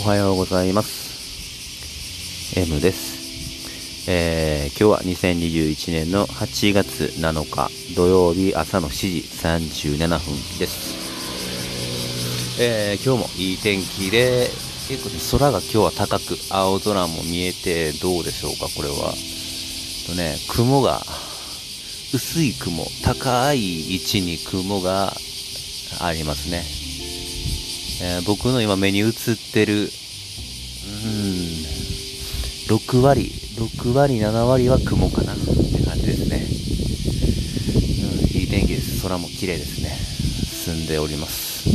おはようございます。M です。えー、今日は2021年の8月7日土曜日朝の7時37分です。えー、今日もいい天気で結構ね空が今日は高く青空も見えてどうでしょうかこれは。とね雲が薄い雲高い位置に雲がありますね。えー、僕の今目に映ってる、うん、6割、6割、7割は雲かなって感じですね。うん、いい天気です。空も綺麗ですね。澄んでおります。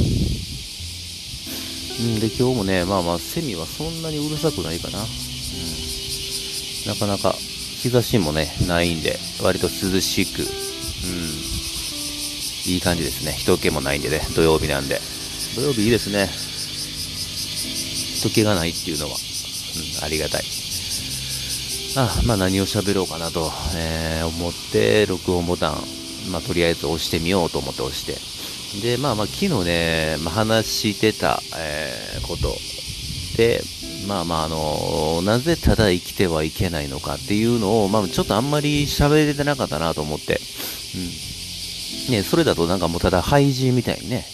うん、で、今日もね、まあまあ、セミはそんなにうるさくないかな。うん、なかなか日差しもね、ないんで、割と涼しく、うん、いい感じですね。人気もないんでね、土曜日なんで。土曜日いいですね。時計がないっていうのは、うん、ありがたい。あ、まあ何を喋ろうかなと、えー、思って、録音ボタン、まあとりあえず押してみようと思って押して。で、まあまあ昨日ね、まあ、話してた、えー、ことで、まあまああのなぜただ生きてはいけないのかっていうのを、まあちょっとあんまり喋れてなかったなと思って。うん。ね、それだとなんかもうただ廃人みたいにね、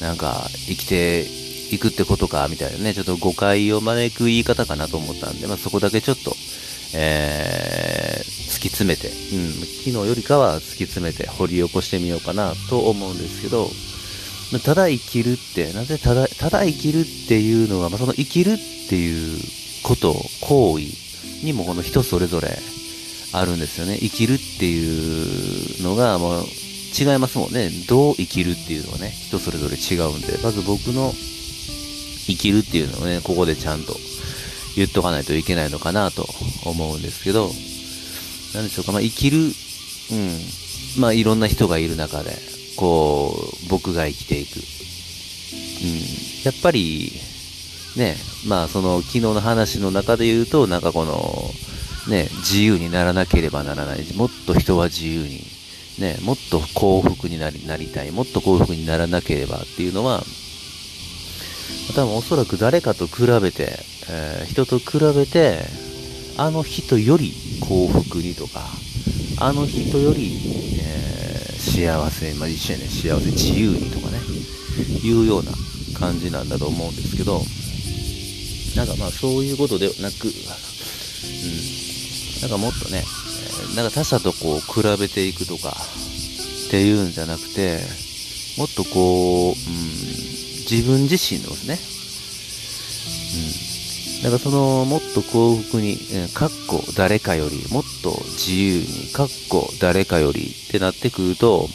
なんか生きていくってことかみたいなね、ちょっと誤解を招く言い方かなと思ったんで、まあ、そこだけちょっと、えー、突き詰めて、うん、昨日よりかは突き詰めて掘り起こしてみようかなと思うんですけど、ただ生きるって、なぜただ、ただ生きるっていうのは、まあ、その生きるっていうこと、行為にもこの人それぞれあるんですよね。生きるっていうのが、もう、違いますもんね。どう生きるっていうのはね、人それぞれ違うんで、まず僕の生きるっていうのをね、ここでちゃんと言っとかないといけないのかなと思うんですけど、なんでしょうか、まあ、生きる、うん、まあ、いろんな人がいる中で、こう、僕が生きていく。うん、やっぱり、ね、まあ、その、昨日の話の中で言うと、なんかこの、ね、自由にならなければならない。もっと人は自由にね、もっと幸福になりなりたい、もっと幸福にならなければっていうのは、多分おそらく誰かと比べて、えー、人と比べて、あの人より幸福にとか、あの人より、えー、幸せ、まあ、一緒やね、幸せ、自由にとかね、いうような感じなんだと思うんですけど、なんかまあそういうことではなく、うん、なんかもっとね、なんか他者とこう比べていくとかっていうんじゃなくて、もっとこう、うん、自分自身のですね、うん。だからその、もっと幸福に、かっこ誰かより、もっと自由に、かっこ誰かよりってなってくると、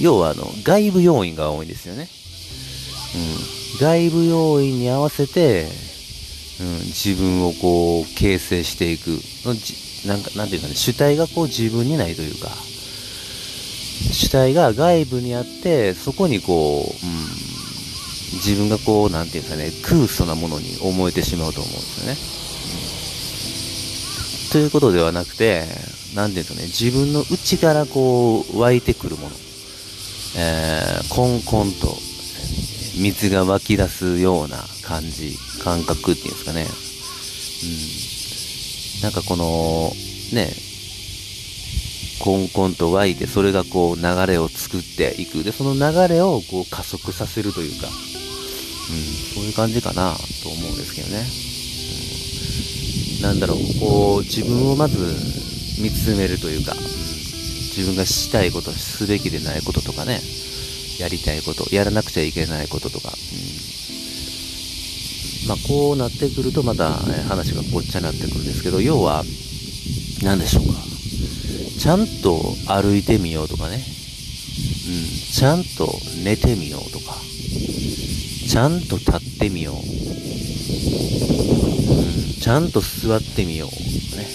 要はあの、外部要因が多いんですよね。うん。外部要因に合わせて、うん、自分をこう、形成していく。なんか、なんていうかね、主体がこう自分にないというか、主体が外部にあって、そこにこう、うん、自分がこう、なんていうんですかね、空想なものに思えてしまうと思うんですよね。ということではなくて、なんていうんですかね、自分の内からこう、湧いてくるもの、えー、コンコンと水が湧き出すような感じ、感覚っていうんですかね。うんなんかこの、ね、コンコンと湧いて、それがこう流れを作っていく。で、その流れをこう加速させるというか、うん、そういう感じかなと思うんですけどね。うん、なんだろう、こう、自分をまず見つめるというか、自分がしたいこと、すべきでないこととかね、やりたいこと、やらなくちゃいけないこととか、うんまあ、こうなってくるとまた、え話がごっちゃになってくるんですけど、要は、何でしょうか。ちゃんと歩いてみようとかね。うん。ちゃんと寝てみようとか。ちゃんと立ってみよう。うん。ちゃんと座ってみよう。ね。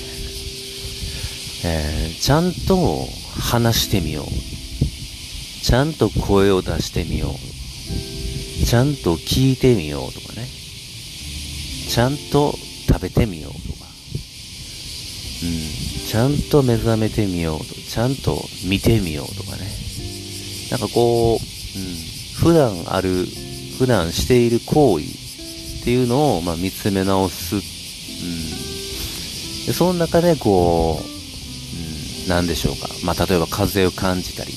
えー、ちゃんと話してみよう。ちゃんと声を出してみよう。ちゃんと聞いてみようとかね。ちゃんと食べてみようとか、うん、ちゃんと目覚めてみようと、ちゃんと見てみようとかね。なんかこう、うん、普段ある、普段している行為っていうのを、まあ、見つめ直す。うん。で、その中で、こう、うん、なんでしょうか。まあ、例えば風を感じたり、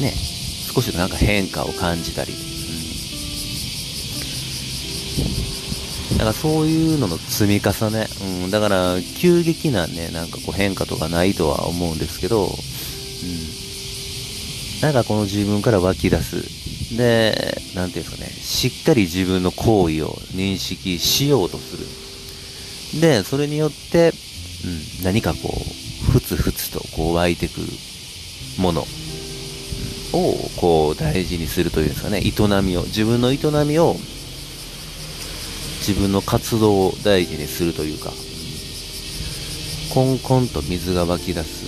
ね、少しなんか変化を感じたり、だからそういうのの積み重ね、うん、だから急激なね、なんかこう変化とかないとは思うんですけど、うん。なんかこの自分から湧き出す。で、なんていうんですかね、しっかり自分の行為を認識しようとする。で、それによって、うん、何かこう、ふつふつとこう湧いてくるもの、をこう大事にするというんですかね、営みを、自分の営みを、自分の活動を大事にするというか、コンコンと水が湧き出す。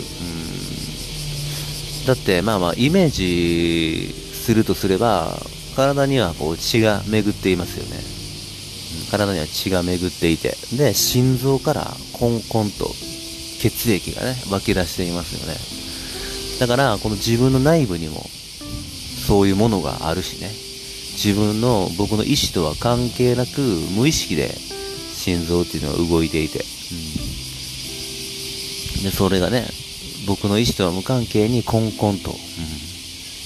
うん、だって、まあまあ、イメージするとすれば、体にはこう血が巡っていますよね。体には血が巡っていて、で、心臓からコンコンと血液がね、湧き出していますよね。だから、この自分の内部にも、そういうものがあるしね。自分の、僕の意思とは関係なく、無意識で、心臓っていうのが動いていて。うん、で、それがね、僕の意思とは無関係にコンコンと、うん、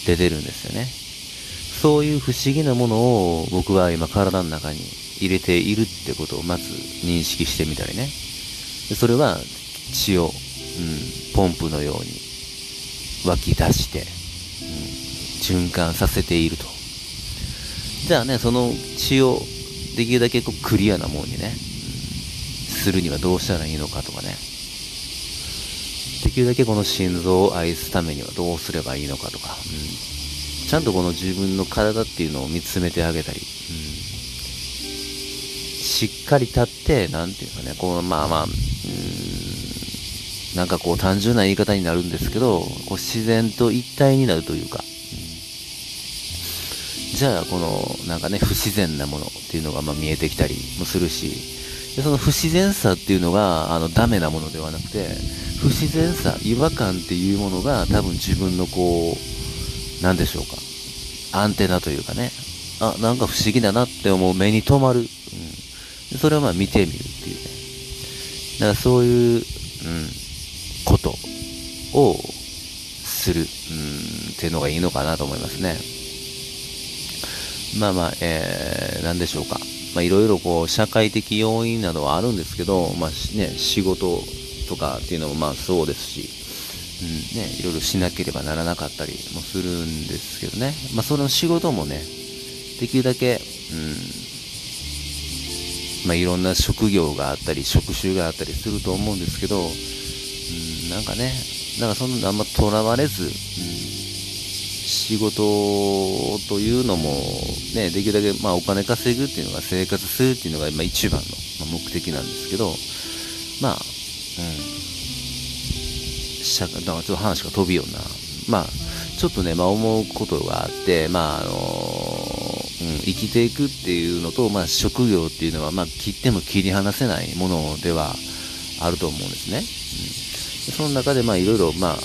出てるんですよね。そういう不思議なものを僕は今体の中に入れているってことをまず認識してみたりね。でそれは血を、うん、ポンプのように湧き出して、うん、循環させていると。じゃあね、その血をできるだけこうクリアなものにね、するにはどうしたらいいのかとかね。できるだけこの心臓を愛すためにはどうすればいいのかとか、うん、ちゃんとこの自分の体っていうのを見つめてあげたり、うん、しっかり立って、なんていうかね、こう、まあまあ、うん。なんかこう単純な言い方になるんですけど、こう自然と一体になるというか、じゃあこのなんかね、不自然なものっていうのがま見えてきたりもするし、でその不自然さっていうのがあのダメなものではなくて、不自然さ、違和感っていうものが多分自分のこう、なんでしょうか、アンテナというかね、あ、なんか不思議だなって思う目に留まる。うん、それをまあ見てみるっていうね。だからそういう、うん、ことをする、うん、っていうのがいいのかなと思いますね。まあまあ、えー、なんでしょうか。まあいろいろこう、社会的要因などはあるんですけど、まあね、仕事とかっていうのもまあそうですし、うんね、いろいろしなければならなかったりもするんですけどね。まあその仕事もね、できるだけ、うん、まあいろんな職業があったり、職種があったりすると思うんですけど、うん、なんかね、だかそんなあんまとらわれず、うん、仕事というのも、ね、できるだけ、まあ、お金稼ぐっていうのが生活するっていうのが、まあ、一番の、まあ、目的なんですけど、まあ、うん、社会、だかちょっと話が飛びような、まあ、ちょっとね、まあ、思うことがあって、まあ、あのー、うん、生きていくっていうのと、まあ、職業っていうのは、まあ、切っても切り離せないものではあると思うんですね。うんその中で、まあ、いろいろ、まあ、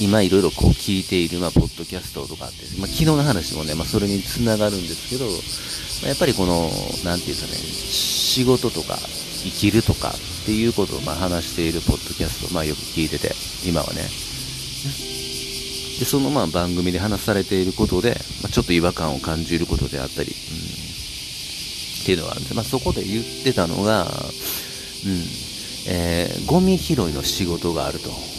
今いろいろこう聞いている、まあ、ポッドキャストとかって、まあ、昨日の話もね、まあ、それにつながるんですけど、まあ、やっぱりこの、なんていうかね、仕事とか、生きるとかっていうことを、まあ、話しているポッドキャスト、まあ、よく聞いてて、今はね。で、その、まあ、番組で話されていることで、まあ、ちょっと違和感を感じることであったり、うん、っていうのがあるんで、まあ、そこで言ってたのが、うん、えー、ゴミ拾いの仕事があると。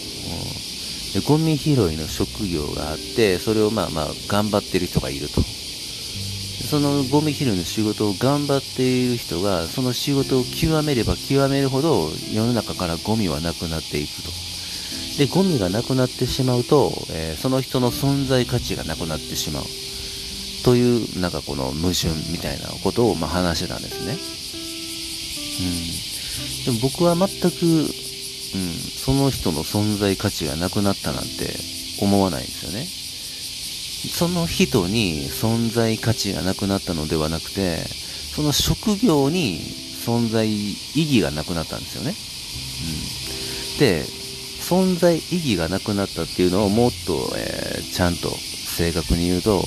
でゴミ拾いの職業があって、それをまあまあ頑張ってる人がいると。そのゴミ拾いの仕事を頑張っている人が、その仕事を極めれば極めるほど、世の中からゴミはなくなっていくと。で、ゴミがなくなってしまうと、えー、その人の存在価値がなくなってしまう。という、なんかこの矛盾みたいなことをまあ話してたんですね。うん。でも僕は全く、うん、その人の存在価値がなくなったなんて思わないんですよね。その人に存在価値がなくなったのではなくて、その職業に存在意義がなくなったんですよね。うん、で、存在意義がなくなったっていうのをもっと、えー、ちゃんと正確に言うと、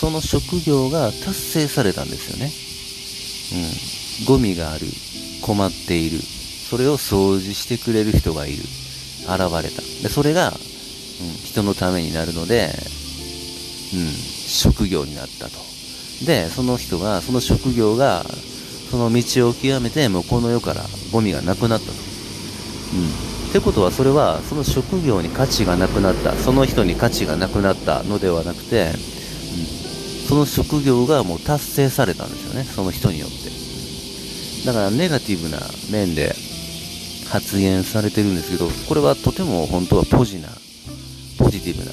その職業が達成されたんですよね。うん、ゴミがある、困っている、それを掃除してくれる人がいる、現れた。で、それが、うん、人のためになるので、うん、職業になったと。で、その人が、その職業が、その道を極めて、もうこの世からゴミがなくなったと。うん。ってことは、それは、その職業に価値がなくなった、その人に価値がなくなったのではなくて、うん、その職業がもう達成されたんですよね、その人によって。だから、ネガティブな面で発言されてるんですけど、これはとても本当はポジな、ポジティブな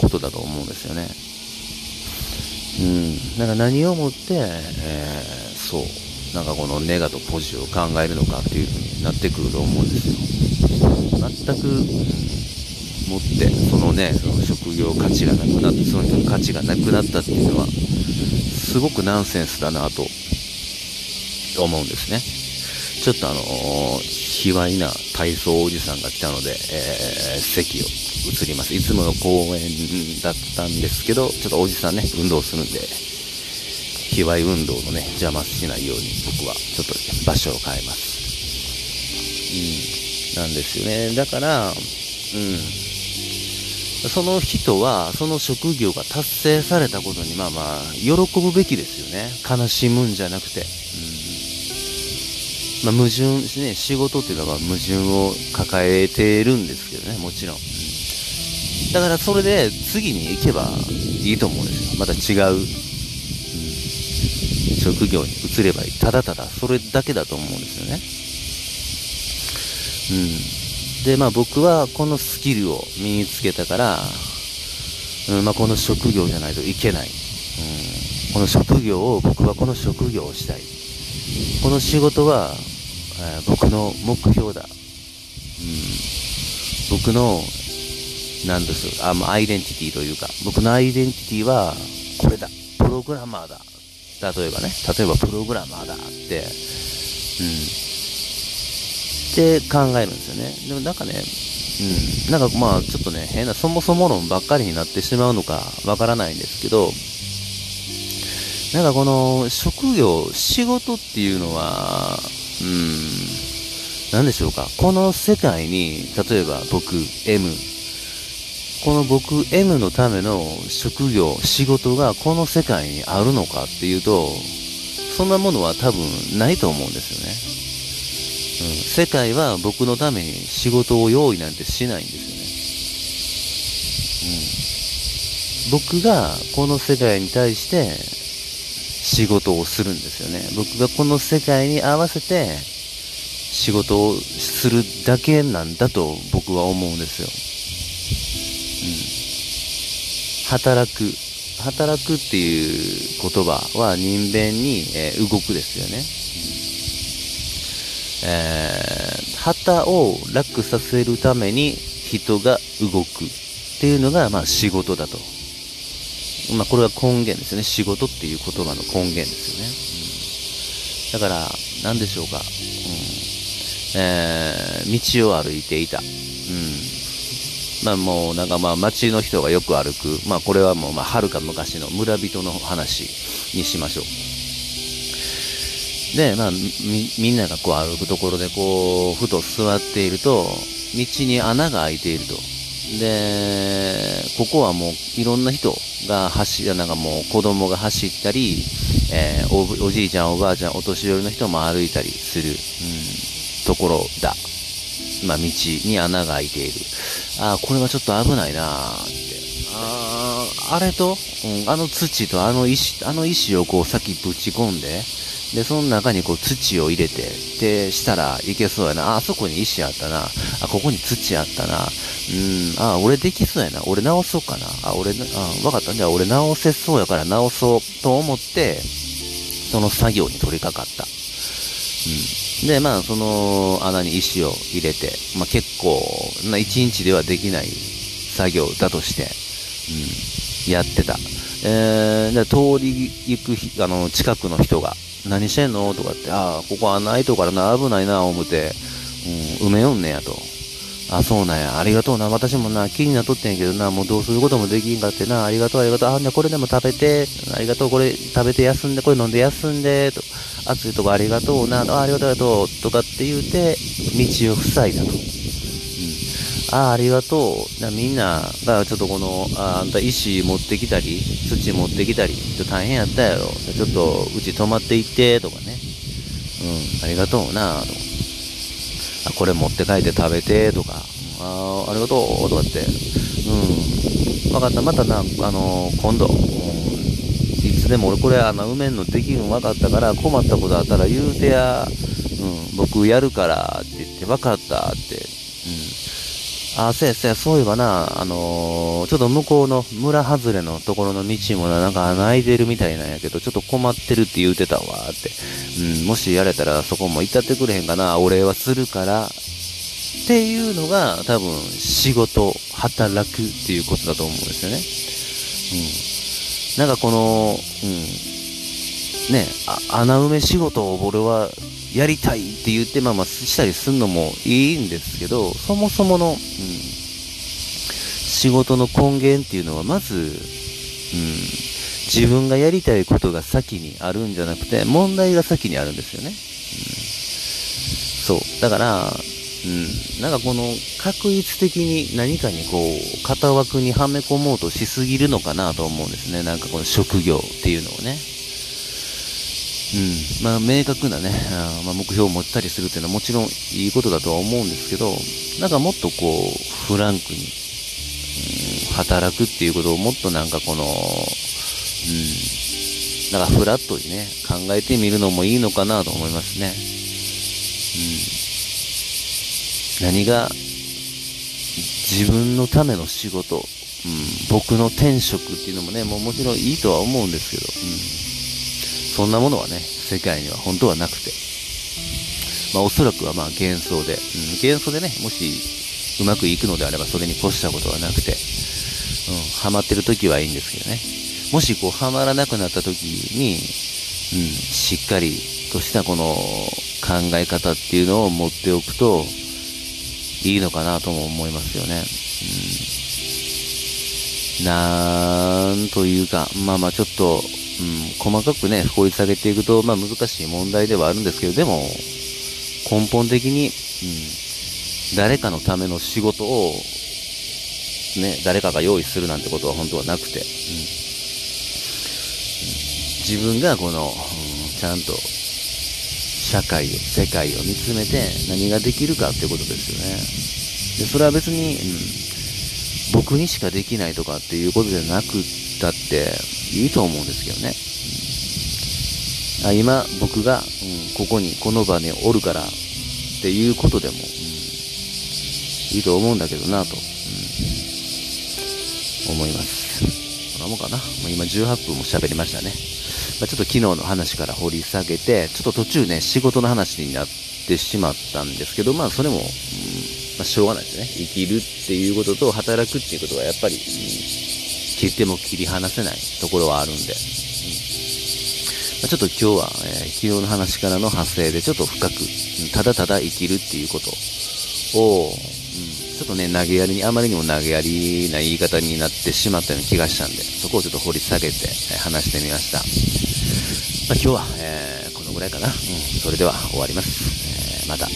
ことだと思うんですよね。うん。だか何をもって、えー、そう、なんかこのネガとポジを考えるのかっていう風になってくると思うんですよ。全く、持って、そのね、その職業価値がなくなって、その人の価値がなくなったっていうのは、すごくナンセンスだなと思うんですね。ちょっとあの、卑猥な体操おじさんが来たので、えー、席を移ります。いつもの公園だったんですけど、ちょっとおじさんね、運動するんで、卑猥運動のね、邪魔しないように僕はちょっと場所を変えます。うん、なんですよね。だから、うん。その人は、その職業が達成されたことに、まあまあ、喜ぶべきですよね。悲しむんじゃなくて。うんまあ、矛盾、ね、仕事っていうのは矛盾を抱えてるんですけどね、もちろん。だからそれで次に行けばいいと思うんですよ。また違う、うん、職業に移ればいい。ただただそれだけだと思うんですよね。うん。で、まあ僕はこのスキルを身につけたから、うんまあ、この職業じゃないといけない。うん、この職業を、僕はこの職業をしたい。この仕事は、え、僕の目標だ。うん、僕の、なんですあ、まあ、アイデンティティというか、僕のアイデンティティは、これだ。プログラマーだ。例えばね、例えばプログラマーだって、うん。って考えるんですよね。でもなんかね、うん。なんかまあ、ちょっとね、変な、そもそも論ばっかりになってしまうのかわからないんですけど、なんかこの、職業、仕事っていうのは、うん、なんでしょうか。この世界に、例えば僕、M、この僕 M のための職業、仕事がこの世界にあるのかっていうと、そんなものは多分ないと思うんですよね。うん、世界は僕のために仕事を用意なんてしないんですよね。うん、僕がこの世界に対して仕事をするんですよね。僕がこの世界に合わせて仕事をするだけなんだと僕は思うんですよ。うん働く。働くっていう言葉は人弁に、えー、動くですよね。えー、旗を楽させるために人が動くっていうのが、まあ仕事だと。まあこれは根源ですよね。仕事っていう言葉の根源ですよね。うん、だから、何でしょうか。うんえー、道を歩いていた。うんまあもうなんかまあ街の人がよく歩く、まあこれはもうまあ遥か昔の村人の話にしましょう。で、まあみ、みんながこう歩くところでこう、ふと座っていると、道に穴が開いていると。で、ここはもういろんな人が走、なんかもう子供が走ったり、えー、おおじいちゃんおばあちゃんお年寄りの人も歩いたりする、うん、ところだ。まあ道に穴が開いている。ああこれはちょっと危ないなって。ああれと、うん、あの土とあの石、あの石をこう先ぶち込んで、で、その中にこう土を入れて、で、したらいけそうやな。あ、あそこに石あったな。あ、ここに土あったな。うん、あ、俺できそうやな。俺直そうかな。あ、俺、あ、わかった。じゃあ俺直せそうやから直そうと思って、その作業に取り掛かった。うん。で、まあ、その穴に石を入れて、まあ、結構、な一日ではできない作業だとして、うん、やってた。えー、で、通り行く、あの、近くの人が、何してんの？とかって、ああ、ここ穴開いとからな、危ないな、思って、うん、埋めよんねやと。あ、そうなんや。ありがとうな。私もな、気になっとってんけどな、もうどうすることもできんかってな。ありがとう、ありがとう。あ、ね、これでも食べて。ありがとう、これ食べて休んで、これ飲んで休んで。と暑いとこありがとうな。あ、ありがとう、ありがとう。とかって言うて、道を塞いだと。うん。あ、ありがとう。みんなが、ちょっとこの、あ、あんた石持ってきたり、土持ってきたり、ちょっと大変やったやろ。ちょっと、うち泊まって行って、とかね。うん、ありがとうな、と。あ、これ持って帰って食べて、とか。あありがとう、とかって。うん。わかった。またな、あのー、今度、いつでも俺これ、あの、埋めんのできるの分かったから、困ったことあったら言うてや、うん、僕やるからって言って、分かったって。あ、そうや、そう、いえばな、あのー、ちょっと向こうの村外れのところの道もな、なんか穴開いてるみたいなんやけど、ちょっと困ってるって言うてたわ、って。うん、もしやれたらそこも行ったってくれへんかな、お礼はするから、っていうのが多分仕事、働くっていうことだと思うんですよね。うん。なんかこの、うん。ね、穴埋め仕事を俺はやりたいって言って、まあまあしたりすんのもいいんですけど、そもそもの、うん、仕事の根源っていうのはまず、うん、自分がやりたいことが先にあるんじゃなくて、問題が先にあるんですよね。うん、そう。だから、うん、なんかこの確率的に何かにこう、型枠にはめ込もうとしすぎるのかなと思うんですね。なんかこの職業っていうのをね。うん、まあ明確なね、あまあ、目標を持ったりするっていうのはもちろんいいことだとは思うんですけど、なんかもっとこう、フランクに、うん、働くっていうことをもっとなんかこの、うん、なんかフラットにね、考えてみるのもいいのかなと思いますね。うん。何が自分のための仕事、うん、僕の転職っていうのもね、もうもちろんいいとは思うんですけど、うん、そんなものはね、世界には本当はなくて、まあおそらくはまあ幻想で、うん、幻想でね、もしうまくいくのであればそれに越したことはなくて、うん、ハマってる時はいいんですけどね。もしこうハマらなくなった時に、うん、しっかりとしたこの考え方っていうのを持っておくと、いいのかなとも思いますよね。うん、なんというか、まあまあちょっと、うん、細かくね、掘り下げていくと、まあ難しい問題ではあるんですけど、でも、根本的に、うん、誰かのための仕事を、ね、誰かが用意するなんてことは本当はなくて、うん、自分がこの、うん、ちゃんと社会を、世界を見つめて何ができるかってことですよね。で、それは別に、うん、僕にしかできないとかっていうことじゃなくったっていいと思うんですけどね。あ今、僕が、うん、ここに、この場におるからっていうことでも、うん、いいと思うんだけどなと、うん、思います。そんなもんかな。もう今18分も喋りましたね。まあ、ちょっと昨日の話から掘り下げて、ちょっと途中ね、仕事の話になってしまったんですけど、まあそれも、うん、まあしょうがないですね。生きるっていうことと働くっていうことはやっぱり、うん、切っても切り離せないところはあるんで、うんまあ、ちょっと今日は、えー、昨日の話からの派生でちょっと深く、ただただ生きるっていうことを、ちょっとね、投げやりに、あまりにも投げやりな言い方になってしまったような気がしたんで、そこをちょっと掘り下げて、え話してみました。まあ、今日は、えー、このぐらいかな。うん、それでは終わります。えー、また。